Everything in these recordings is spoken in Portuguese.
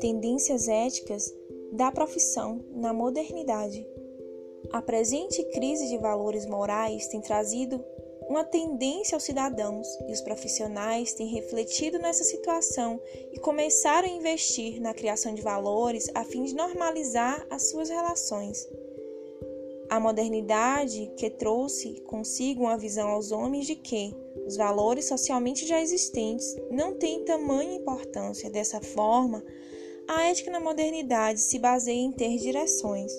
Tendências éticas da profissão na modernidade. A presente crise de valores morais tem trazido uma tendência aos cidadãos e os profissionais têm refletido nessa situação e começaram a investir na criação de valores a fim de normalizar as suas relações. A modernidade que trouxe consigo uma visão aos homens de que os valores socialmente já existentes não têm tamanha importância. Dessa forma, a ética na modernidade se baseia em ter direções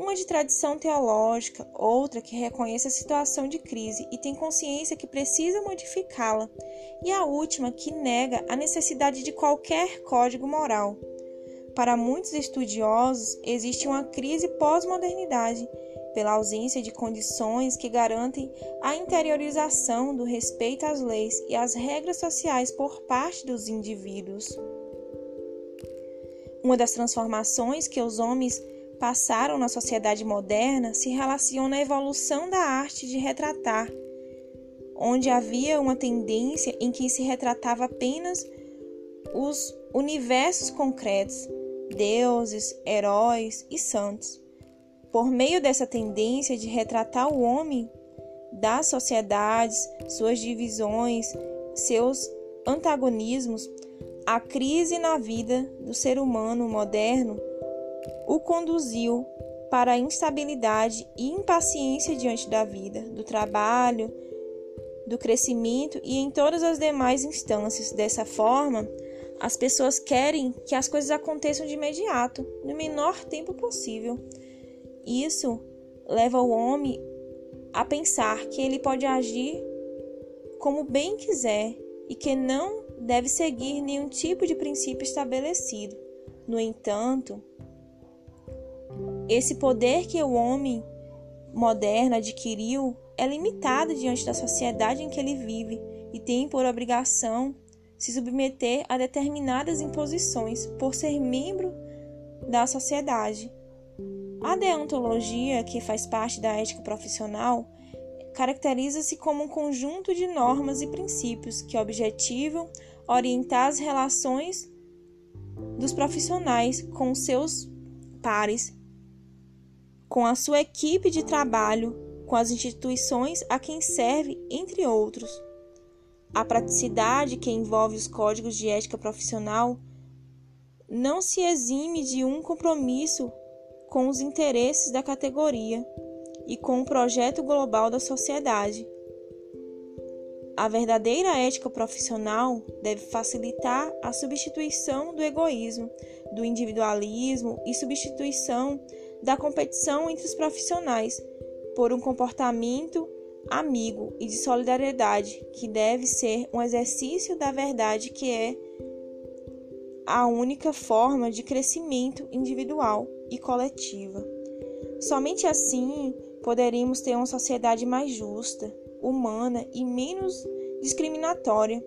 uma de tradição teológica, outra que reconhece a situação de crise e tem consciência que precisa modificá-la, e a última que nega a necessidade de qualquer código moral. Para muitos estudiosos, existe uma crise pós-modernidade, pela ausência de condições que garantem a interiorização do respeito às leis e às regras sociais por parte dos indivíduos. Uma das transformações que os homens passaram na sociedade moderna se relacionam na evolução da arte de retratar, onde havia uma tendência em que se retratava apenas os universos concretos, deuses, heróis e santos. Por meio dessa tendência de retratar o homem das sociedades, suas divisões, seus antagonismos, a crise na vida do ser humano moderno o conduziu para a instabilidade e impaciência diante da vida, do trabalho, do crescimento e em todas as demais instâncias. Dessa forma, as pessoas querem que as coisas aconteçam de imediato, no menor tempo possível. Isso leva o homem a pensar que ele pode agir como bem quiser e que não deve seguir nenhum tipo de princípio estabelecido. No entanto, esse poder que o homem moderno adquiriu é limitado diante da sociedade em que ele vive e tem por obrigação se submeter a determinadas imposições por ser membro da sociedade. A deontologia, que faz parte da ética profissional, caracteriza-se como um conjunto de normas e princípios que objetivam orientar as relações dos profissionais com seus pares com a sua equipe de trabalho, com as instituições a quem serve, entre outros. A praticidade que envolve os códigos de ética profissional não se exime de um compromisso com os interesses da categoria e com o projeto global da sociedade. A verdadeira ética profissional deve facilitar a substituição do egoísmo, do individualismo e substituição da competição entre os profissionais por um comportamento amigo e de solidariedade, que deve ser um exercício da verdade que é a única forma de crescimento individual e coletiva. Somente assim poderemos ter uma sociedade mais justa, humana e menos discriminatória,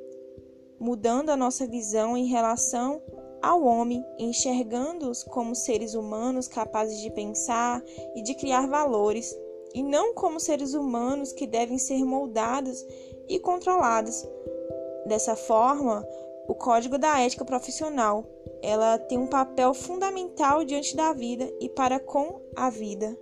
mudando a nossa visão em relação ao homem, enxergando-os como seres humanos capazes de pensar e de criar valores, e não como seres humanos que devem ser moldados e controlados. Dessa forma, o Código da Ética Profissional, ela tem um papel fundamental diante da vida e para com a vida.